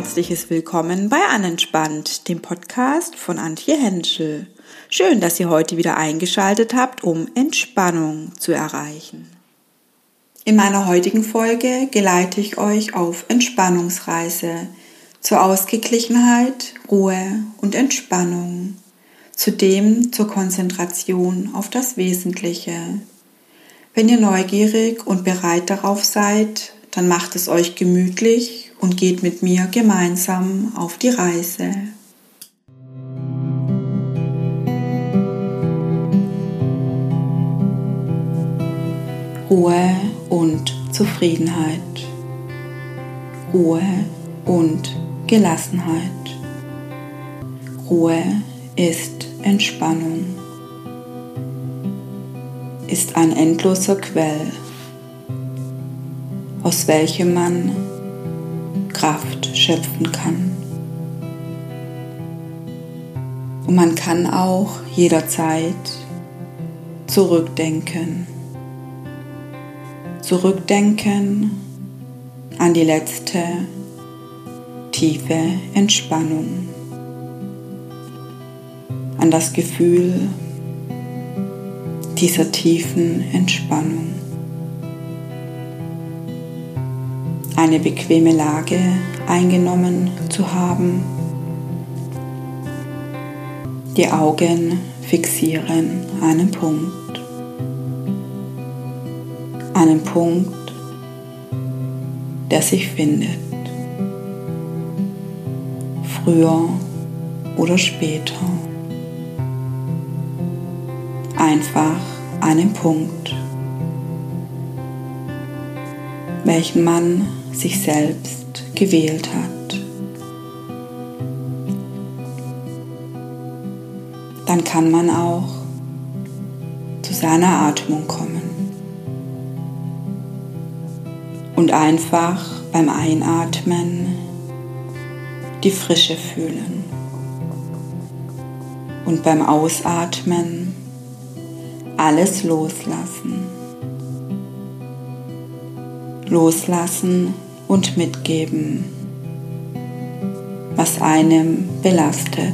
herzliches Willkommen bei Anentspannt, dem Podcast von Antje Henschel. Schön, dass ihr heute wieder eingeschaltet habt, um Entspannung zu erreichen. In meiner heutigen Folge geleite ich euch auf Entspannungsreise zur Ausgeglichenheit, Ruhe und Entspannung, zudem zur Konzentration auf das Wesentliche. Wenn ihr neugierig und bereit darauf seid, dann macht es euch gemütlich und geht mit mir gemeinsam auf die Reise. Ruhe und Zufriedenheit. Ruhe und Gelassenheit. Ruhe ist Entspannung. Ist ein endloser Quell, aus welchem man Kraft schöpfen kann. Und man kann auch jederzeit zurückdenken. Zurückdenken an die letzte tiefe Entspannung, an das Gefühl dieser tiefen Entspannung. Eine bequeme Lage eingenommen zu haben. Die Augen fixieren einen Punkt. Einen Punkt, der sich findet. Früher oder später. Einfach einen Punkt, welchen man sich selbst gewählt hat. Dann kann man auch zu seiner Atmung kommen und einfach beim Einatmen die Frische fühlen und beim Ausatmen alles loslassen. Loslassen und mitgeben, was einem belastet.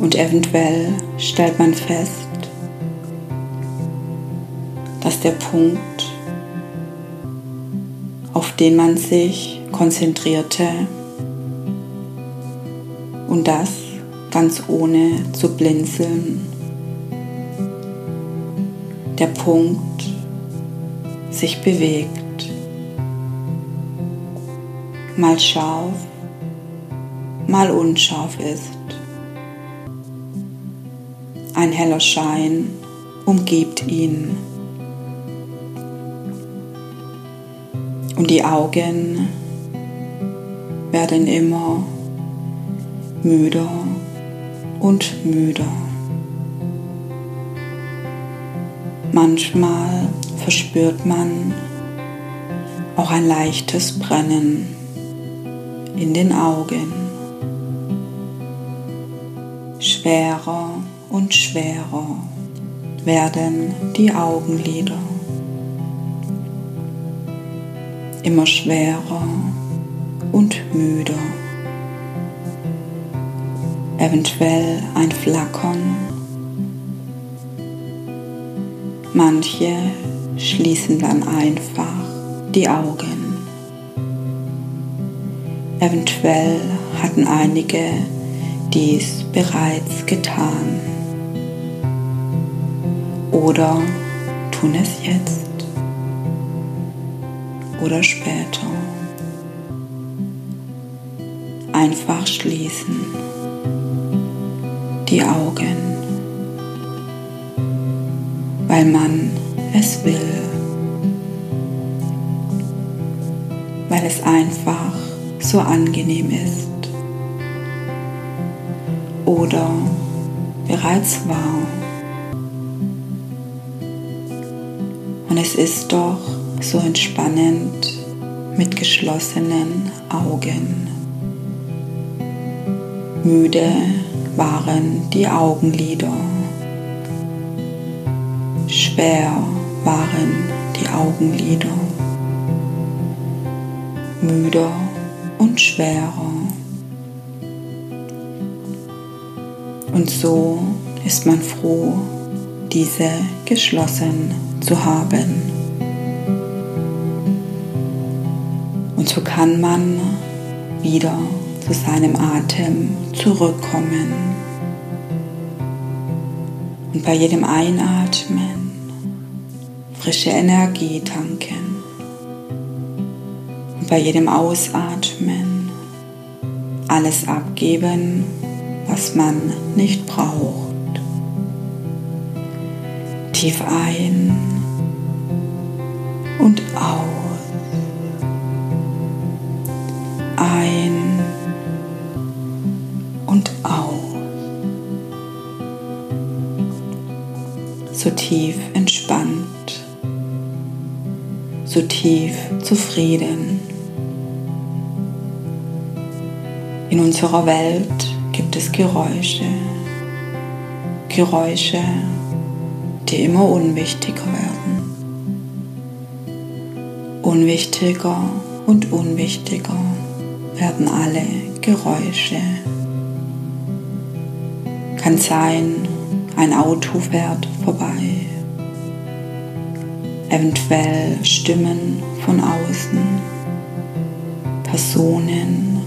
Und eventuell stellt man fest, dass der Punkt, auf den man sich konzentrierte, und das ganz ohne zu blinzeln, der Punkt, sich bewegt. Mal scharf, mal unscharf ist. Ein heller Schein umgibt ihn. Und die Augen werden immer müder und müder. Manchmal verspürt man auch ein leichtes Brennen in den Augen. Schwerer und schwerer werden die Augenlider. Immer schwerer und müder. Eventuell ein Flackern. Manche schließen dann einfach die Augen. Eventuell hatten einige dies bereits getan oder tun es jetzt oder später. Einfach schließen die Augen, weil man es will, weil es einfach so angenehm ist oder bereits war. Und es ist doch so entspannend mit geschlossenen Augen. Müde waren die Augenlider. Schwer waren die Augenlider. müder und schwerer. Und so ist man froh, diese geschlossen zu haben. Und so kann man wieder zu seinem Atem zurückkommen. Und bei jedem Einatmen frische Energie tanken. Und bei jedem Ausatmen alles abgeben, was man nicht braucht. Tief ein und aus. Ein und aus. So tief so tief zufrieden. In unserer Welt gibt es Geräusche. Geräusche, die immer unwichtiger werden. Unwichtiger und unwichtiger werden alle Geräusche. Kann sein, ein Auto fährt vorbei. Eventuell Stimmen von außen, Personen,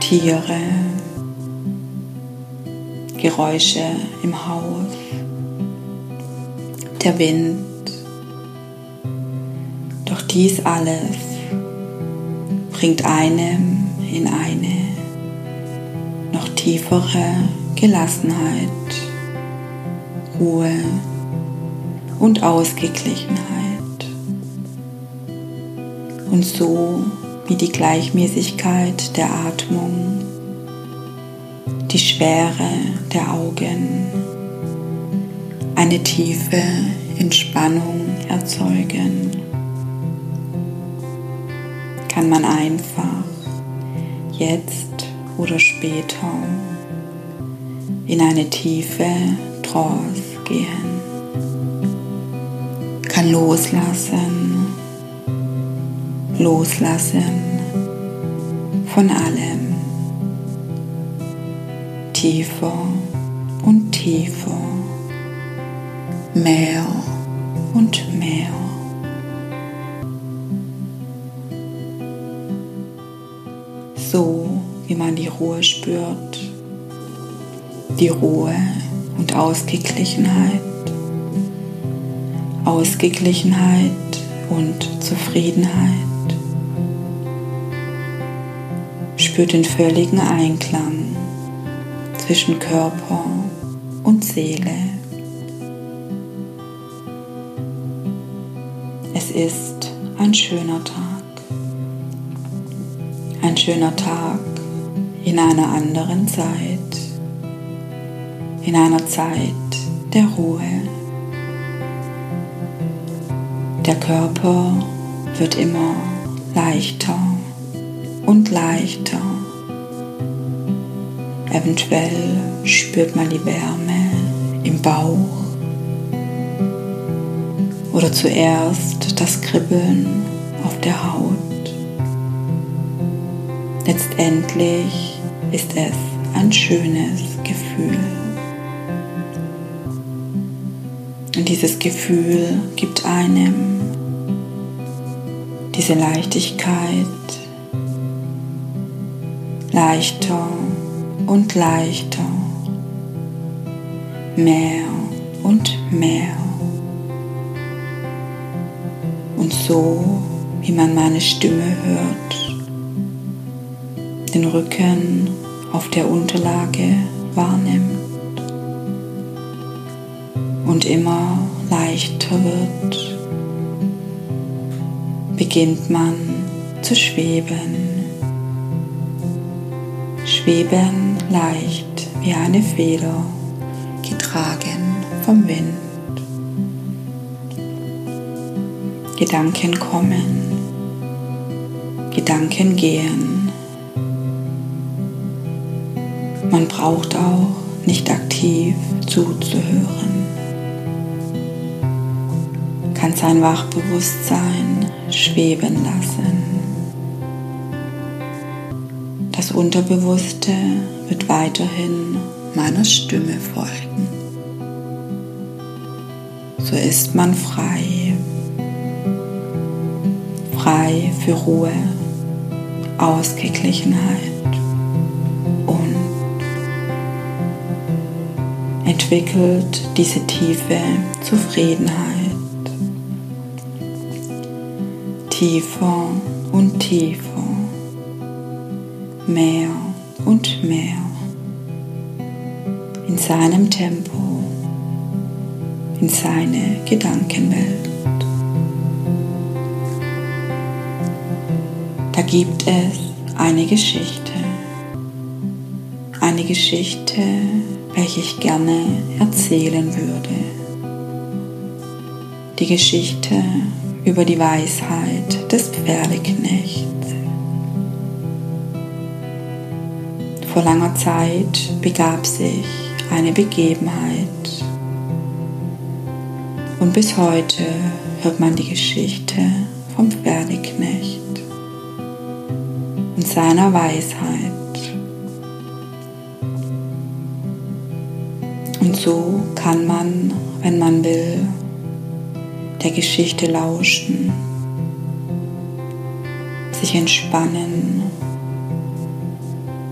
Tiere, Geräusche im Haus, der Wind. Doch dies alles bringt einem in eine noch tiefere Gelassenheit, Ruhe und Ausgeglichenheit. Und so wie die Gleichmäßigkeit der Atmung die Schwere der Augen, eine tiefe Entspannung erzeugen, kann man einfach jetzt oder später in eine tiefe Trance gehen, kann loslassen, loslassen von allem. Tiefer und tiefer, mehr und mehr. So wie man die Ruhe spürt, die Ruhe und Ausgeglichenheit, Ausgeglichenheit und Zufriedenheit. Spürt den völligen Einklang zwischen Körper und Seele. Es ist ein schöner Tag. Ein schöner Tag in einer anderen Zeit. In einer Zeit der Ruhe. Der Körper wird immer leichter und leichter Eventuell spürt man die Wärme im Bauch oder zuerst das Kribbeln auf der Haut. Letztendlich ist es ein schönes Gefühl. Dieses Gefühl gibt einem diese Leichtigkeit, leichter und leichter, mehr und mehr. Und so, wie man meine Stimme hört, den Rücken auf der Unterlage wahrnimmt und immer leichter wird, beginnt man zu schweben. Schweben leicht wie eine Feder, getragen vom Wind. Gedanken kommen, Gedanken gehen. Man braucht auch nicht aktiv zuzuhören. Kann sein Wachbewusstsein schweben lassen. Das Unterbewusste wird weiterhin meiner Stimme folgen. So ist man frei. Frei für Ruhe, Ausgeglichenheit und entwickelt diese tiefe Zufriedenheit. Tiefer und tiefer, mehr und mehr in seinem Tempo, in seine Gedankenwelt. Da gibt es eine Geschichte, eine Geschichte, welche ich gerne erzählen würde. Die Geschichte über die Weisheit des Pferdeknechts. Vor langer Zeit begab sich eine Begebenheit und bis heute hört man die Geschichte vom Pferdeknecht und seiner Weisheit. Und so kann man, wenn man will, der Geschichte lauschen, sich entspannen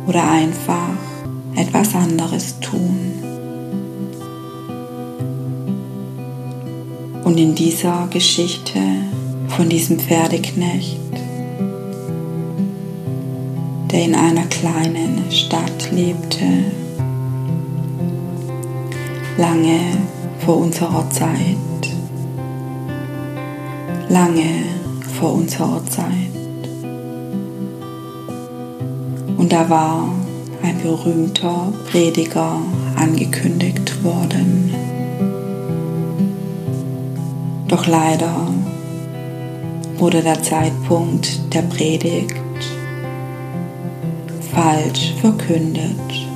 oder einfach etwas anderes tun. Und in dieser Geschichte von diesem Pferdeknecht, der in einer kleinen Stadt lebte, lange vor unserer Zeit, lange vor unserer Zeit. Und da war ein berühmter Prediger angekündigt worden. Doch leider wurde der Zeitpunkt der Predigt falsch verkündet.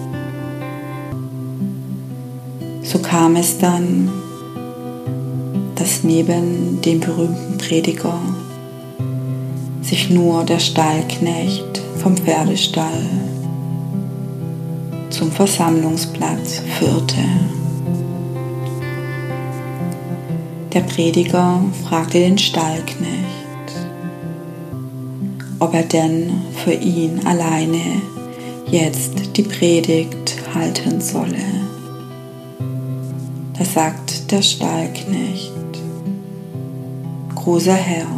So kam es dann, dass neben dem berühmten Prediger sich nur der Stallknecht vom Pferdestall zum Versammlungsplatz führte. Der Prediger fragte den Stallknecht, ob er denn für ihn alleine jetzt die Predigt halten solle. Da sagt der Stallknecht, großer Herr,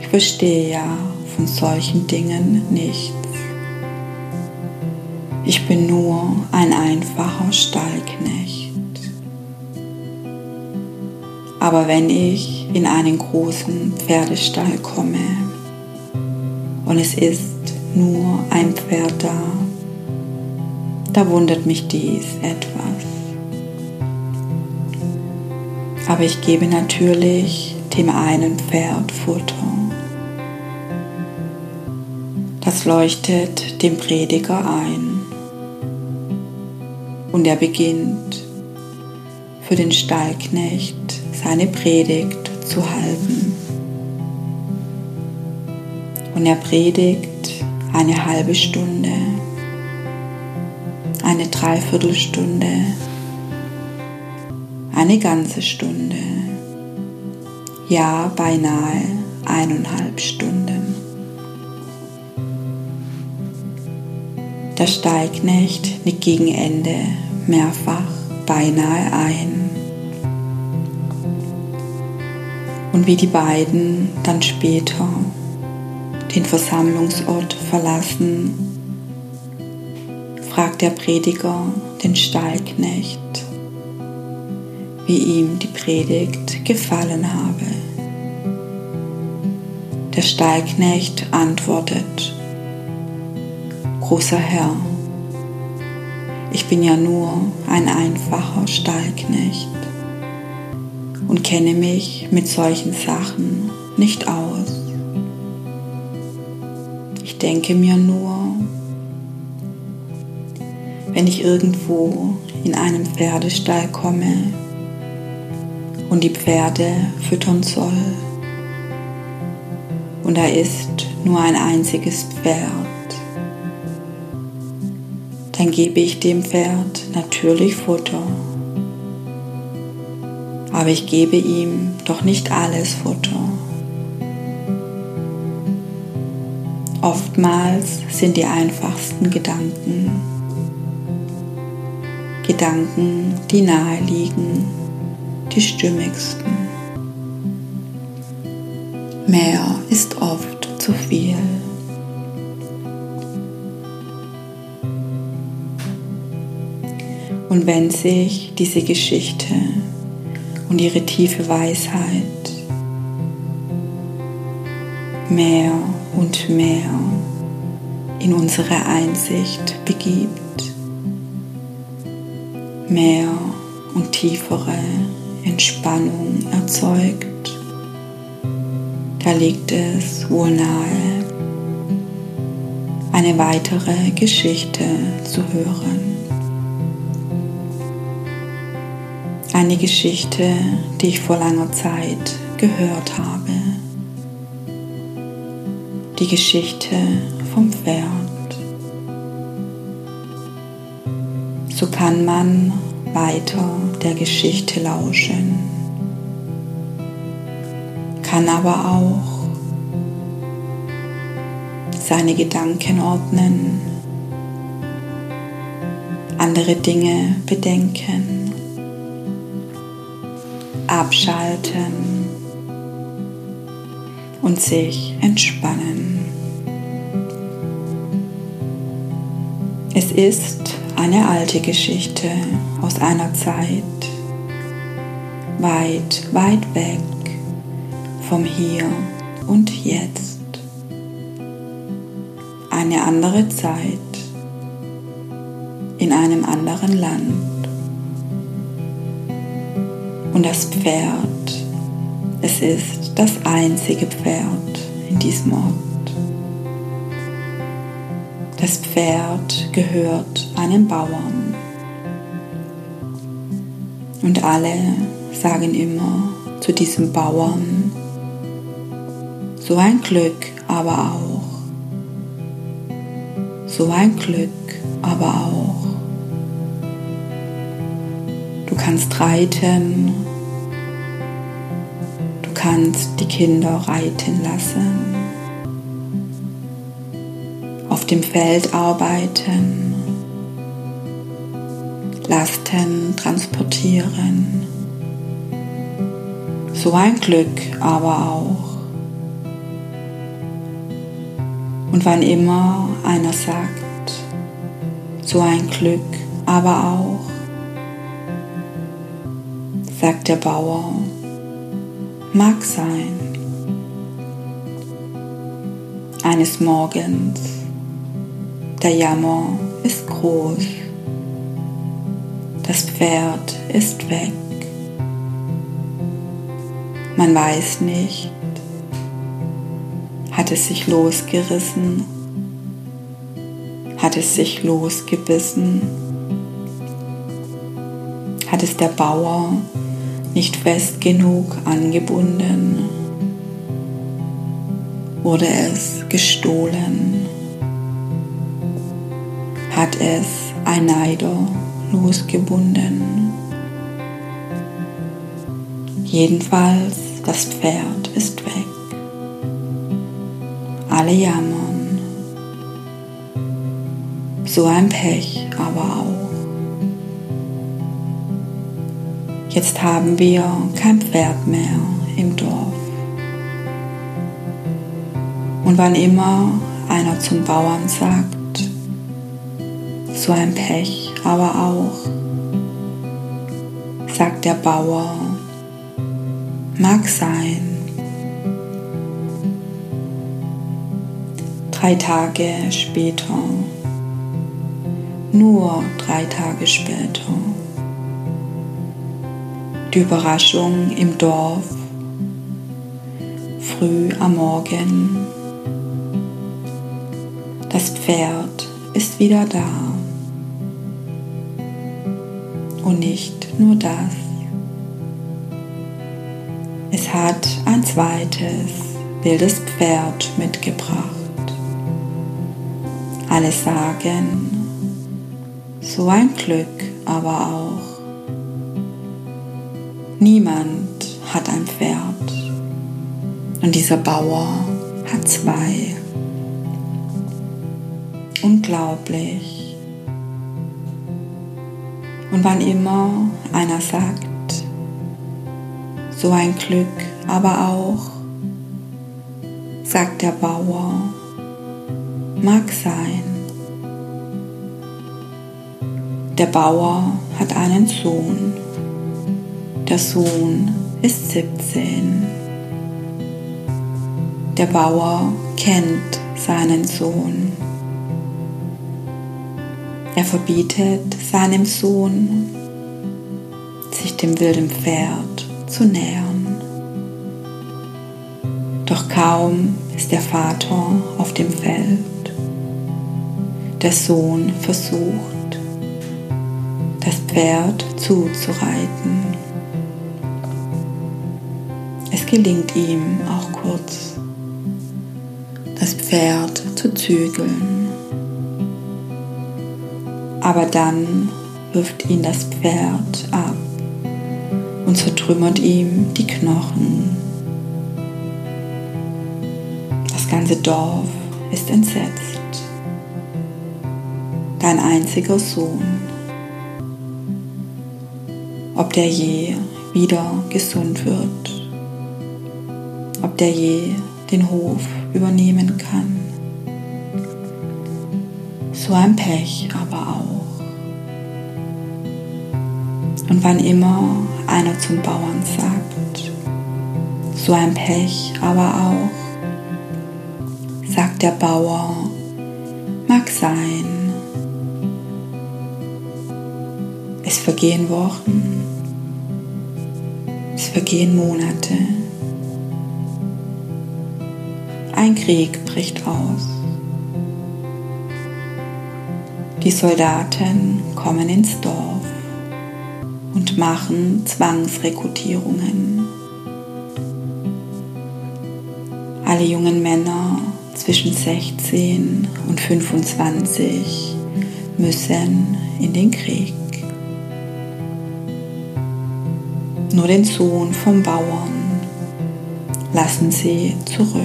ich verstehe ja von solchen Dingen nichts. Ich bin nur ein einfacher Stallknecht. Aber wenn ich in einen großen Pferdestall komme und es ist nur ein Pferd da, da wundert mich dies etwas. Aber ich gebe natürlich dem einen Pferd Futter. Das leuchtet dem Prediger ein. Und er beginnt für den Stallknecht seine Predigt zu halten. Und er predigt eine halbe Stunde, eine Dreiviertelstunde, eine ganze Stunde, ja beinahe eineinhalb Stunden. Der Stallknecht nickt gegen Ende mehrfach beinahe ein. Und wie die beiden dann später den Versammlungsort verlassen, fragt der Prediger den Stallknecht, wie ihm die Predigt gefallen habe. Der Stallknecht antwortet, Großer Herr, ich bin ja nur ein einfacher Stallknecht und kenne mich mit solchen Sachen nicht aus. Ich denke mir nur, wenn ich irgendwo in einen Pferdestall komme, und die Pferde füttern soll. Und da ist nur ein einziges Pferd. dann gebe ich dem Pferd natürlich Futter. Aber ich gebe ihm doch nicht alles Futter. Oftmals sind die einfachsten Gedanken Gedanken, die nahe liegen, die stimmigsten. Mehr ist oft zu viel. Und wenn sich diese Geschichte und ihre tiefe Weisheit mehr und mehr in unsere Einsicht begibt, mehr und tiefere Entspannung erzeugt, da liegt es wohl nahe, eine weitere Geschichte zu hören. Eine Geschichte, die ich vor langer Zeit gehört habe. Die Geschichte vom Pferd. So kann man weiter der Geschichte lauschen kann aber auch seine Gedanken ordnen, andere Dinge bedenken, abschalten und sich entspannen. Es ist eine alte Geschichte aus einer Zeit weit, weit weg vom Hier und Jetzt. Eine andere Zeit in einem anderen Land. Und das Pferd, es ist das einzige Pferd in diesem Ort. Das Pferd gehört einem Bauern. Und alle sagen immer zu diesem Bauern, so ein Glück aber auch. So ein Glück aber auch. Du kannst reiten. Du kannst die Kinder reiten lassen. Auf dem Feld arbeiten. Lasten transportieren. So ein Glück aber auch. Und wann immer einer sagt, so ein Glück, aber auch, sagt der Bauer, mag sein. Eines Morgens, der Jammer ist groß, das Pferd ist weg. Man weiß nicht, hat es sich losgerissen? Hat es sich losgebissen? Hat es der Bauer nicht fest genug angebunden? Wurde es gestohlen? Hat es ein Neider losgebunden? Jedenfalls, das Pferd ist weg jammern. So ein Pech aber auch. Jetzt haben wir kein Pferd mehr im Dorf. Und wann immer einer zum Bauern sagt, so ein Pech aber auch, sagt der Bauer, mag sein, Drei Tage später, nur drei Tage später, die Überraschung im Dorf, früh am Morgen, das Pferd ist wieder da. Und nicht nur das. Es hat ein zweites wildes Pferd mitgebracht. Alle sagen, So ein Glück aber auch. Niemand hat ein Pferd und dieser Bauer hat zwei. Unglaublich. Und wann immer einer sagt, so ein Glück aber auch, sagt der Bauer, mag sein. Der Bauer hat einen Sohn. Der Sohn ist 17. Der Bauer kennt seinen Sohn. Er verbietet seinem Sohn, sich dem wilden Pferd zu nähern. Doch kaum ist der Vater auf dem Feld. Der Sohn versucht, das Pferd zuzureiten. Es gelingt ihm auch kurz, das Pferd zu zügeln. Aber dann wirft ihn das Pferd ab und zertrümmert ihm die Knochen. Das ganze Dorf ist entsetzt. Dein einziger Sohn. Ob der je wieder gesund wird. Ob der je den Hof übernehmen kann. So ein Pech aber auch. Und wann immer einer zum Bauern sagt, so ein Pech aber auch, sagt der Bauer, mag sein. Vergehen Wochen, es vergehen Monate. Ein Krieg bricht aus. Die Soldaten kommen ins Dorf und machen Zwangsrekrutierungen. Alle jungen Männer zwischen 16 und 25 müssen in den Krieg. Nur den Sohn vom Bauern lassen sie zurück.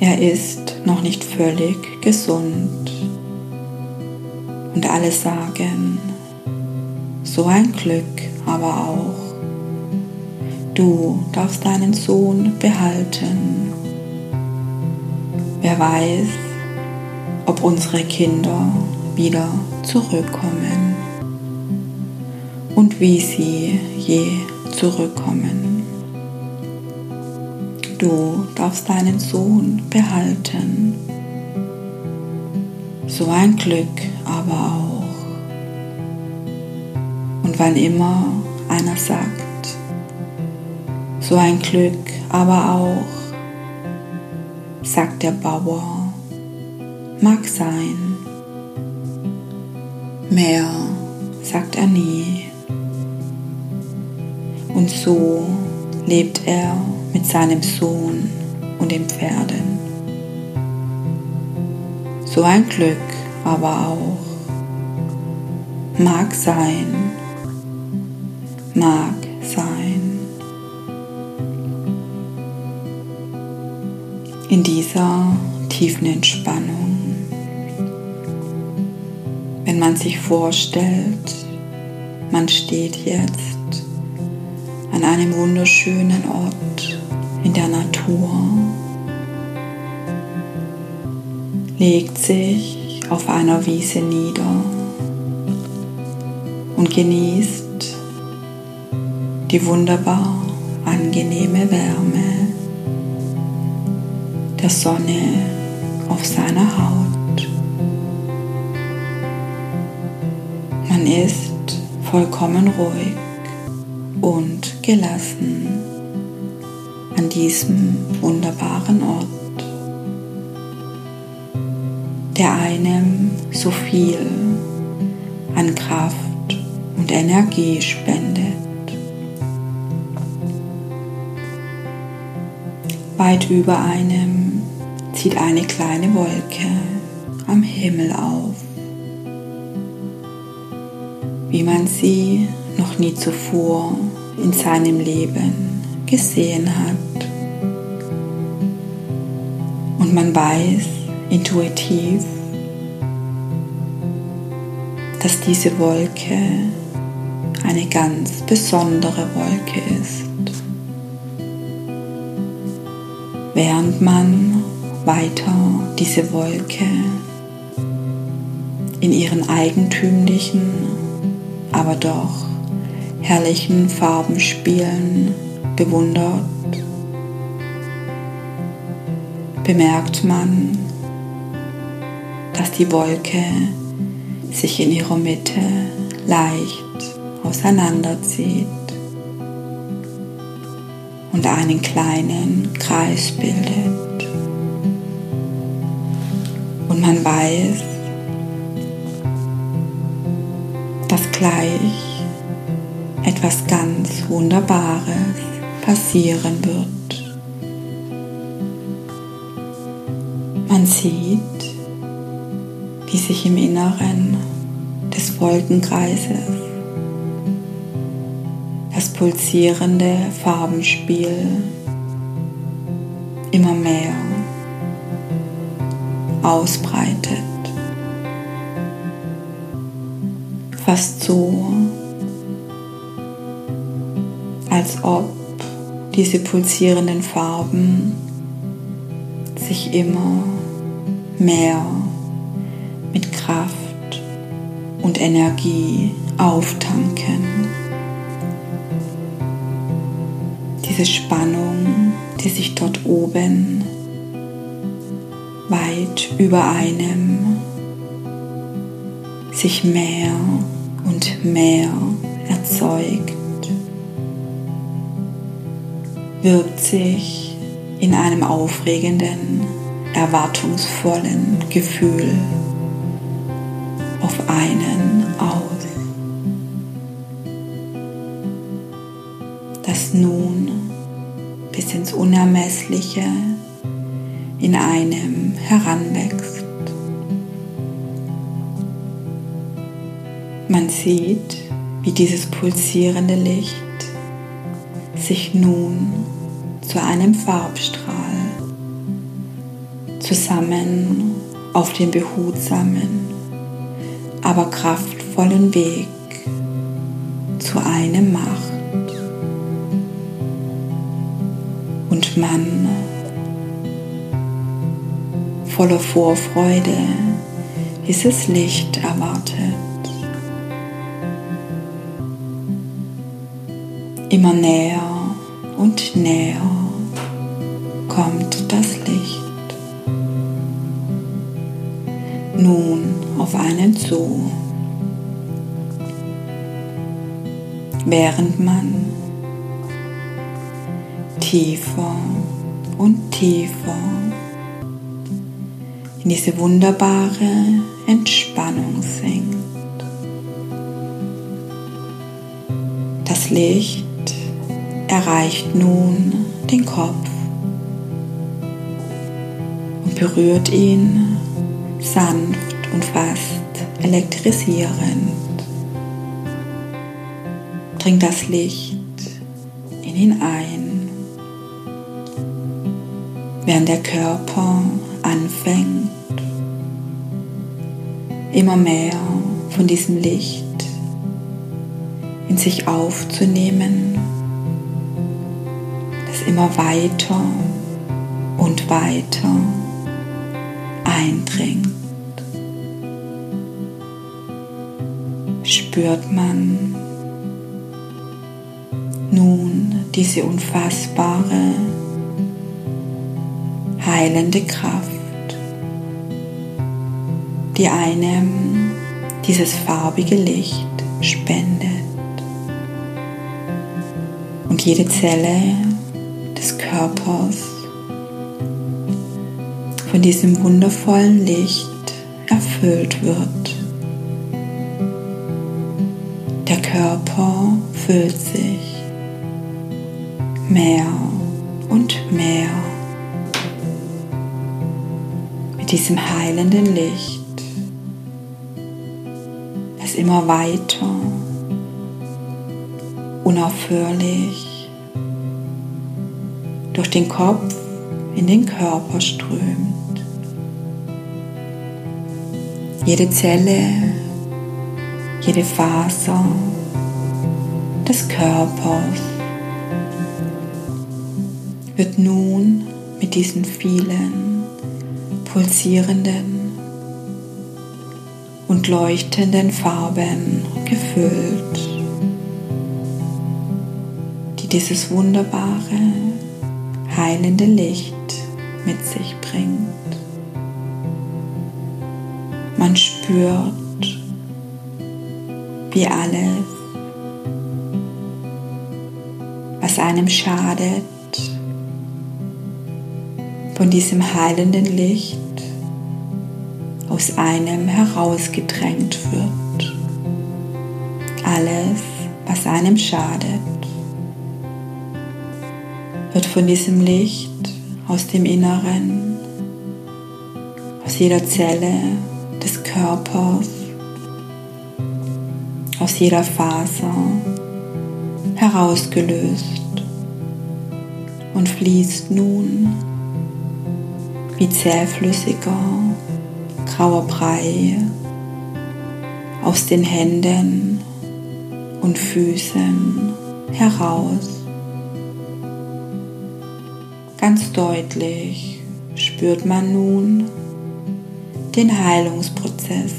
Er ist noch nicht völlig gesund. Und alle sagen, so ein Glück aber auch. Du darfst deinen Sohn behalten. Wer weiß, ob unsere Kinder wieder zurückkommen und wie sie je zurückkommen. Du darfst deinen Sohn behalten. So ein Glück aber auch. Und wann immer einer sagt, so ein Glück aber auch, sagt der Bauer, mag sein. Mehr sagt er nie. Und so lebt er mit seinem Sohn und den Pferden. So ein Glück aber auch. Mag sein, mag sein. In dieser tiefen Entspannung, wenn man sich vorstellt, man steht jetzt an einem wunderschönen Ort in der Natur, legt sich auf einer Wiese nieder und genießt die wunderbar angenehme Wärme der Sonne auf seiner Haut. Man ist vollkommen ruhig und gelassen an diesem wunderbaren Ort, der einem so viel an Kraft und Energie spendet. Weit über einem zieht eine kleine Wolke am Himmel auf, wie man sie noch nie zuvor in seinem Leben gesehen hat. Und man weiß intuitiv, dass diese Wolke eine ganz besondere Wolke ist. Während man weiter diese Wolke in ihren eigentümlichen, aber doch herrlichen Farbenspielen bewundert, bemerkt man, dass die Wolke sich in ihrer Mitte leicht auseinanderzieht und einen kleinen Kreis bildet. Und man weiß, dass gleich etwas ganz Wunderbares passieren wird. Man sieht, wie sich im Inneren des Wolkenkreises das pulsierende Farbenspiel immer mehr ausbreitet. Fast so, als ob diese pulsierenden Farben sich immer mehr mit Kraft und Energie auftanken. Diese Spannung, die sich dort oben weit über einem sich mehr und mehr erzeugt wirkt sich in einem aufregenden, erwartungsvollen Gefühl auf einen aus, das nun bis ins Unermessliche in einem heranwächst. Man sieht, wie dieses pulsierende Licht sich nun zu einem Farbstrahl. Zusammen auf den behutsamen, aber kraftvollen Weg zu einem macht. Und man voller Vorfreude dieses Licht erwartet. Immer näher und näher kommt das Licht. Nun auf einen zu. Während man tiefer und tiefer in diese wunderbare Entspannung sinkt. Das Licht erreicht nun den Kopf berührt ihn sanft und fast elektrisierend. Dringt das Licht in ihn ein, während der Körper anfängt, immer mehr von diesem Licht in sich aufzunehmen immer weiter und weiter eindringt, spürt man nun diese unfassbare, heilende Kraft, die einem dieses farbige Licht spendet. Und jede Zelle des Körpers von diesem wundervollen Licht erfüllt wird. Der Körper füllt sich mehr und mehr mit diesem heilenden Licht, es immer weiter, unaufhörlich durch den Kopf in den Körper strömt. Jede Zelle, jede Faser des Körpers wird nun mit diesen vielen pulsierenden und leuchtenden Farben gefüllt, die dieses wunderbare, heilende Licht mit sich bringt. Spürt, wie alles, was einem schadet, von diesem heilenden Licht aus einem herausgedrängt wird. Alles, was einem schadet, wird von diesem Licht aus dem Inneren, aus jeder Zelle Körpers, aus jeder Faser herausgelöst und fließt nun wie zähflüssiger, grauer Brei aus den Händen und Füßen heraus. Ganz deutlich spürt man nun den Heilungsprozess,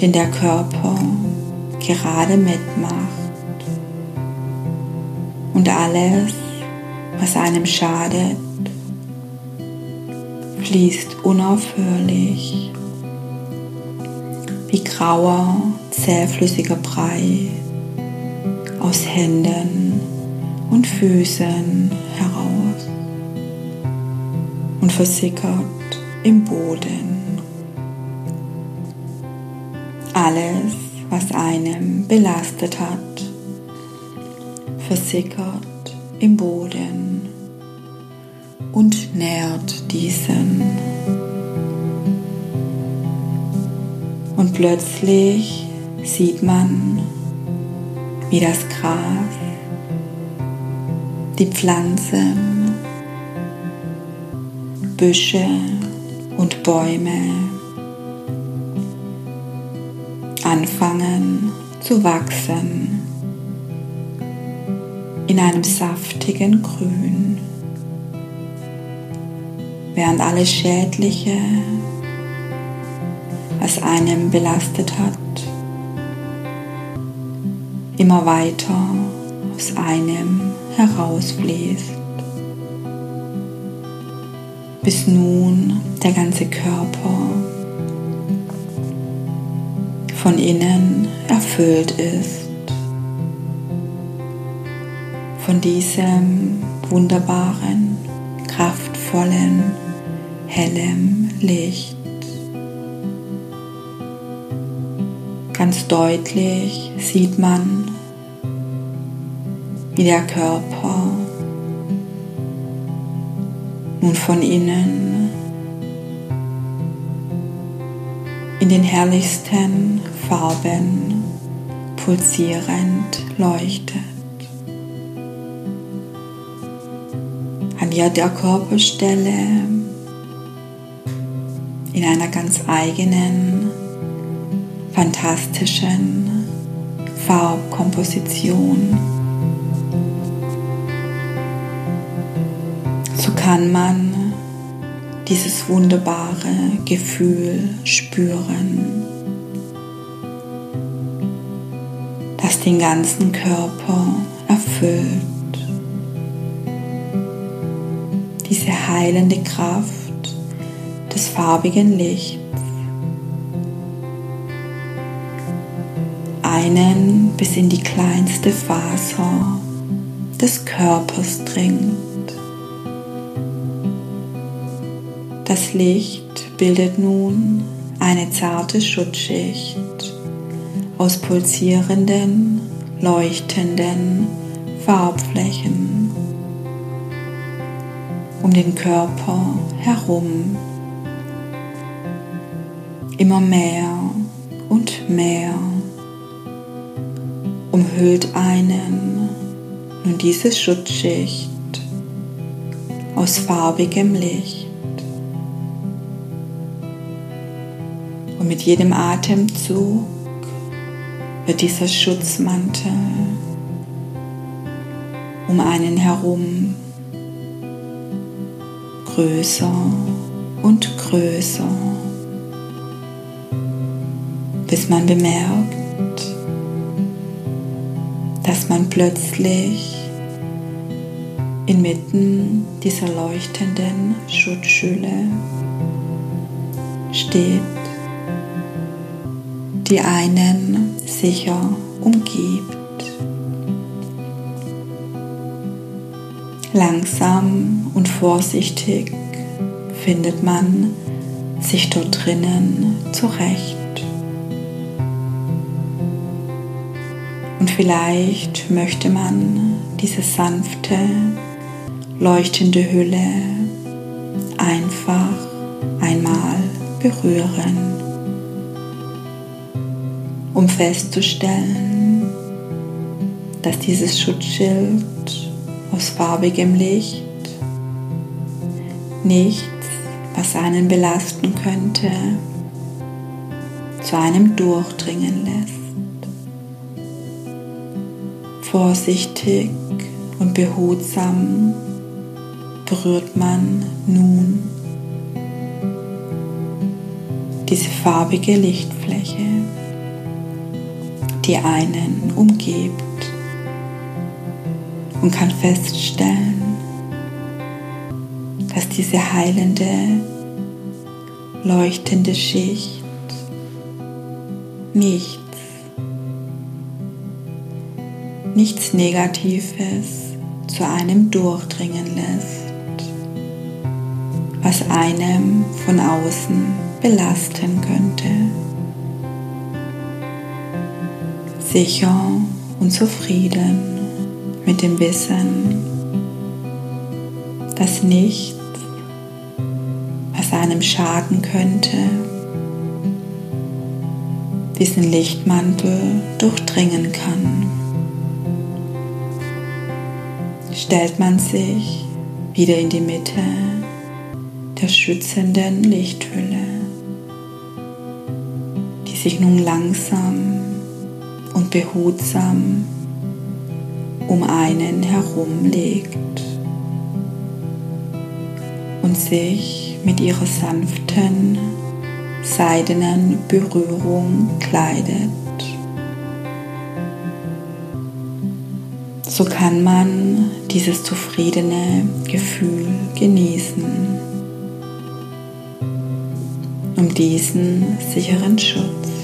den der Körper gerade mitmacht. Und alles, was einem schadet, fließt unaufhörlich wie grauer, zähflüssiger Brei aus Händen und Füßen heraus und versickert im Boden. Alles, was einem belastet hat, versickert im Boden und nährt diesen. Und plötzlich sieht man, wie das Gras die Pflanzen, Büsche und Bäume anfangen zu wachsen in einem saftigen Grün, während alles Schädliche, was einem belastet hat, immer weiter aus einem herausfließt, bis nun der ganze Körper von innen erfüllt ist von diesem wunderbaren, kraftvollen, hellem Licht. Ganz deutlich sieht man, wie der Körper nun von innen in den herrlichsten Farben pulsierend leuchtet. An jeder Körperstelle in einer ganz eigenen, fantastischen Farbkomposition kann man dieses wunderbare Gefühl spüren, das den ganzen Körper erfüllt. Diese heilende Kraft des farbigen Lichts. einen bis in die kleinste Faser des Körpers dringt. Das Licht bildet nun eine zarte Schutzschicht aus pulsierenden, leuchtenden Farbflächen um den Körper herum. Immer mehr und mehr umhüllt einen nun diese Schutzschicht aus farbigem Licht. Und mit jedem Atemzug wird dieser Schutzmantel um einen herum größer und größer, bis man bemerkt, dass man plötzlich inmitten dieser leuchtenden Schutzschüle steht, die einen sicher umgibt. Langsam und vorsichtig findet man sich dort drinnen zurecht. Und vielleicht möchte man diese sanfte, leuchtende Hülle einfach einmal berühren, um festzustellen, dass dieses Schutzschild aus farbigem Licht nichts, was einen belasten könnte, zu einem durchdringen lässt. Vorsichtig und behutsam berührt man nun diese farbige Lichtfläche, die einen umgibt und kann feststellen, dass diese heilende, leuchtende Schicht nichts, nichts Negatives zu einem durchdringen lässt, was einem von außen belasten könnte. Sicher und zufrieden mit dem Wissen, dass nichts, was einem schaden könnte, diesen Lichtmantel durchdringen kann. Stellt man sich wieder in die Mitte der schützenden Lichthülle, die sich nun langsam und behutsam um einen herum legt und sich mit ihrer sanften, seidenen Berührung kleidet. So kann man dieses zufriedene Gefühl genießen, um diesen sicheren Schutz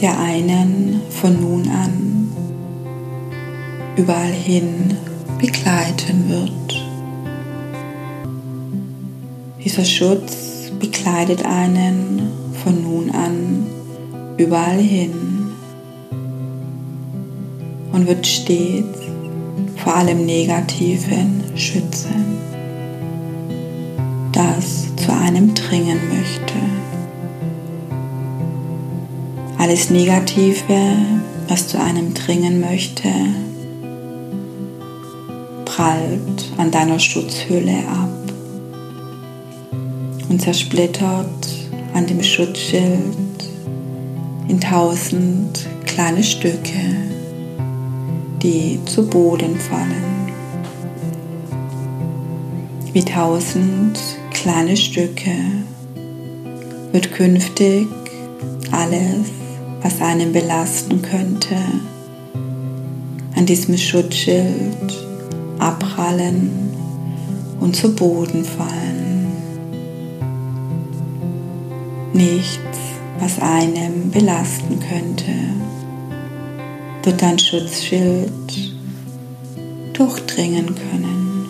der einen von nun an überall hin begleiten wird. Dieser Schutz bekleidet einen von nun an überall hin und wird stets vor allem Negativen schützen, das zu einem dringen möchte. Alles Negative, was zu einem dringen möchte, prallt an deiner Schutzhülle ab und zersplittert an dem Schutzschild in tausend kleine Stücke, die zu Boden fallen. Wie tausend kleine Stücke wird künftig alles was einen belasten könnte, an diesem Schutzschild abprallen und zu Boden fallen. Nichts, was einem belasten könnte, wird dein Schutzschild durchdringen können.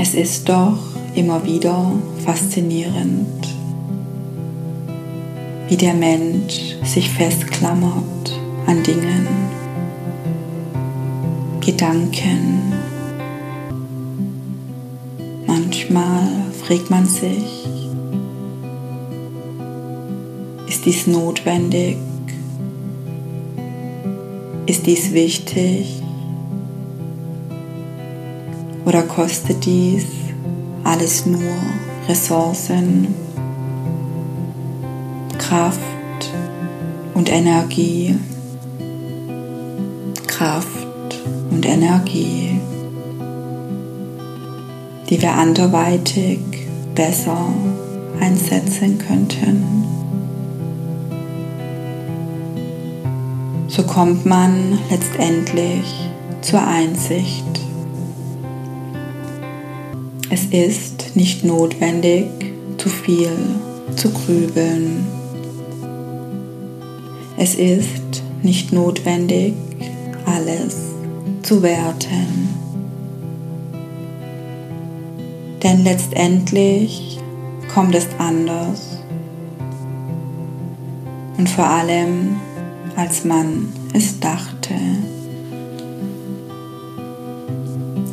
Es ist doch immer wieder faszinierend, wie der Mensch sich festklammert an Dingen, Gedanken. Manchmal fragt man sich, ist dies notwendig? Ist dies wichtig? Oder kostet dies alles nur Ressourcen, Kraft und Energie? Kraft und Energie, die wir anderweitig besser einsetzen könnten. So kommt man letztendlich zur Einsicht. Es ist nicht notwendig, zu viel zu grübeln. Es ist nicht notwendig, alles zu werten. Denn letztendlich kommt es anders. Und vor allem, als man es dachte.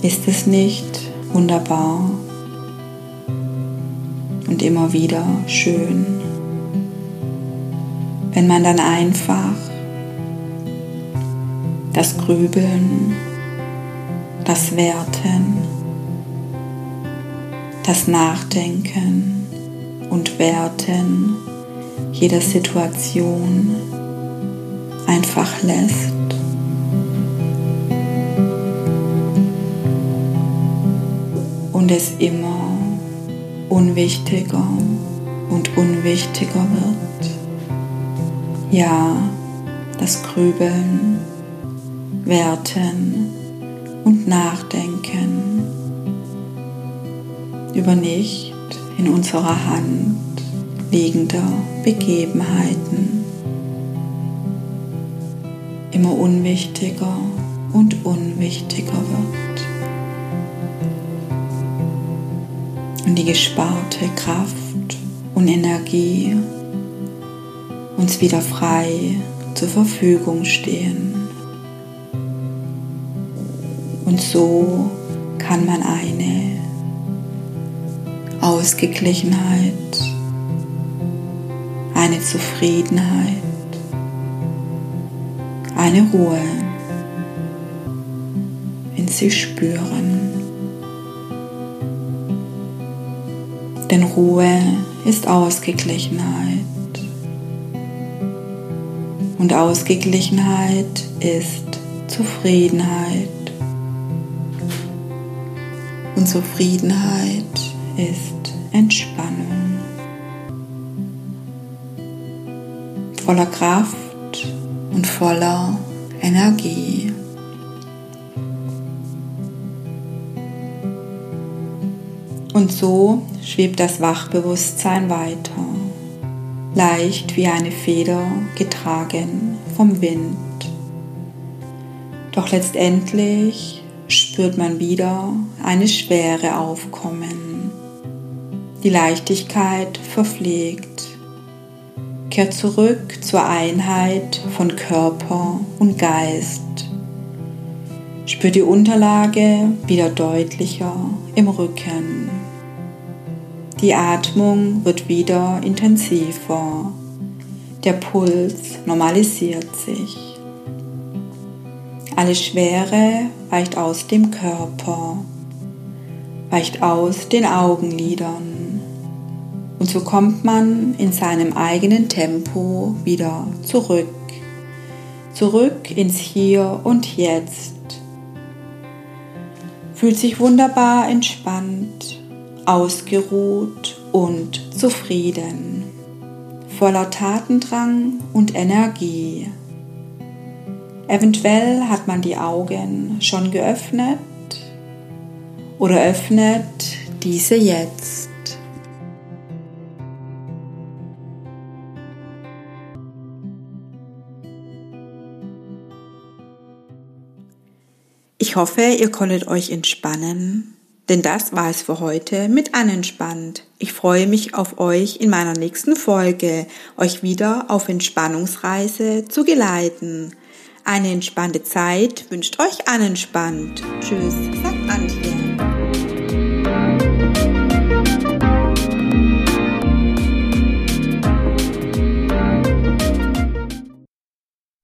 Ist es nicht wunderbar und immer wieder schön, wenn man dann einfach das Grübeln, das Werten, das Nachdenken und Werten jeder Situation einfach lässt. Und es immer unwichtiger und unwichtiger wird. Ja, das Grübeln, Werten und Nachdenken über nicht in unserer Hand liegender Begebenheiten immer unwichtiger und unwichtiger wird. Und die gesparte Kraft und Energie uns wieder frei zur Verfügung stehen. Und so kann man eine Ausgeglichenheit, eine Zufriedenheit, eine Ruhe in sich spüren. Denn Ruhe ist Ausgeglichenheit. Und Ausgeglichenheit ist Zufriedenheit. Und Zufriedenheit ist Entspannung. Voller Kraft und voller Energie. Und so schwebt das Wachbewusstsein weiter, leicht wie eine Feder getragen vom Wind. Doch letztendlich spürt man wieder eine Schwere aufkommen. Die Leichtigkeit verpflegt Kehr zurück zur Einheit von Körper und Geist. Spür die Unterlage wieder deutlicher im Rücken. Die Atmung wird wieder intensiver. Der Puls normalisiert sich. Alle Schwere weicht aus dem Körper, weicht aus den Augenlidern. Und so kommt man in seinem eigenen Tempo wieder zurück. Zurück ins Hier und Jetzt. Fühlt sich wunderbar entspannt, ausgeruht und zufrieden. Voller Tatendrang und Energie. Eventuell hat man die Augen schon geöffnet oder öffnet diese jetzt. Ich hoffe, ihr konntet euch entspannen, denn das war es für heute mit Anentspannt. Ich freue mich auf euch in meiner nächsten Folge, euch wieder auf Entspannungsreise zu geleiten. Eine entspannte Zeit wünscht euch anentspannt. Tschüss, sagt Antje.